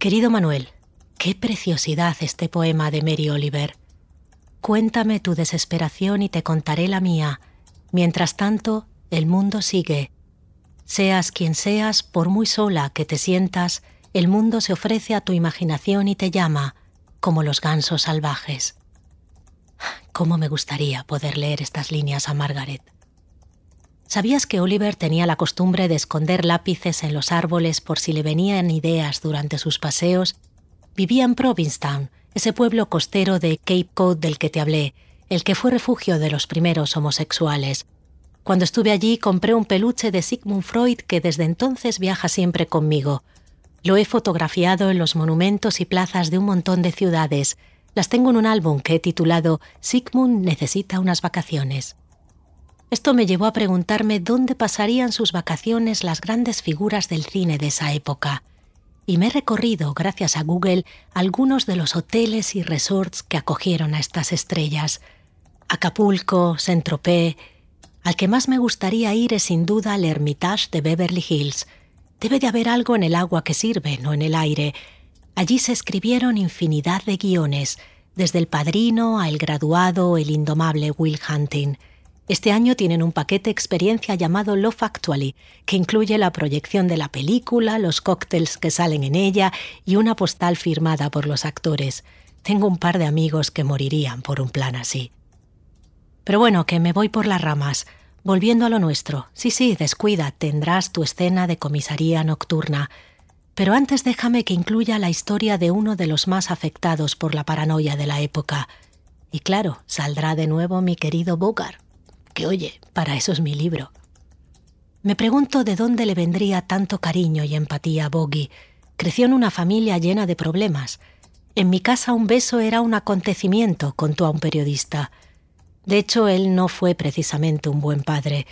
Querido Manuel, qué preciosidad este poema de Mary Oliver. Cuéntame tu desesperación y te contaré la mía. Mientras tanto, el mundo sigue. Seas quien seas, por muy sola que te sientas, el mundo se ofrece a tu imaginación y te llama, como los gansos salvajes. ¿Cómo me gustaría poder leer estas líneas a Margaret? ¿Sabías que Oliver tenía la costumbre de esconder lápices en los árboles por si le venían ideas durante sus paseos? Vivía en Provincetown, ese pueblo costero de Cape Cod del que te hablé, el que fue refugio de los primeros homosexuales. Cuando estuve allí compré un peluche de Sigmund Freud que desde entonces viaja siempre conmigo. Lo he fotografiado en los monumentos y plazas de un montón de ciudades. Las tengo en un álbum que he titulado Sigmund necesita unas vacaciones. Esto me llevó a preguntarme dónde pasarían sus vacaciones las grandes figuras del cine de esa época. Y me he recorrido, gracias a Google, algunos de los hoteles y resorts que acogieron a estas estrellas. Acapulco, Saint-Tropez. Al que más me gustaría ir es sin duda el Hermitage de Beverly Hills. Debe de haber algo en el agua que sirve, no en el aire. Allí se escribieron infinidad de guiones, desde El Padrino a El Graduado, el indomable Will Hunting. Este año tienen un paquete experiencia llamado Love Actually, que incluye la proyección de la película, los cócteles que salen en ella y una postal firmada por los actores. Tengo un par de amigos que morirían por un plan así. Pero bueno, que me voy por las ramas. Volviendo a lo nuestro. Sí, sí, descuida, tendrás tu escena de comisaría nocturna. Pero antes déjame que incluya la historia de uno de los más afectados por la paranoia de la época. Y claro, saldrá de nuevo mi querido Bogart que oye, para eso es mi libro. Me pregunto de dónde le vendría tanto cariño y empatía a Boggy. Creció en una familia llena de problemas. En mi casa un beso era un acontecimiento, contó a un periodista. De hecho, él no fue precisamente un buen padre.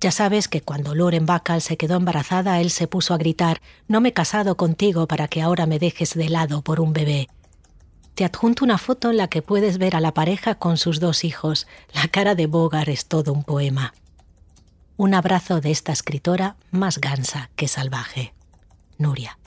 Ya sabes que cuando Loren Bacall se quedó embarazada, él se puso a gritar No me he casado contigo para que ahora me dejes de lado por un bebé. Te adjunto una foto en la que puedes ver a la pareja con sus dos hijos. La cara de Bogart es todo un poema. Un abrazo de esta escritora más gansa que salvaje. Nuria.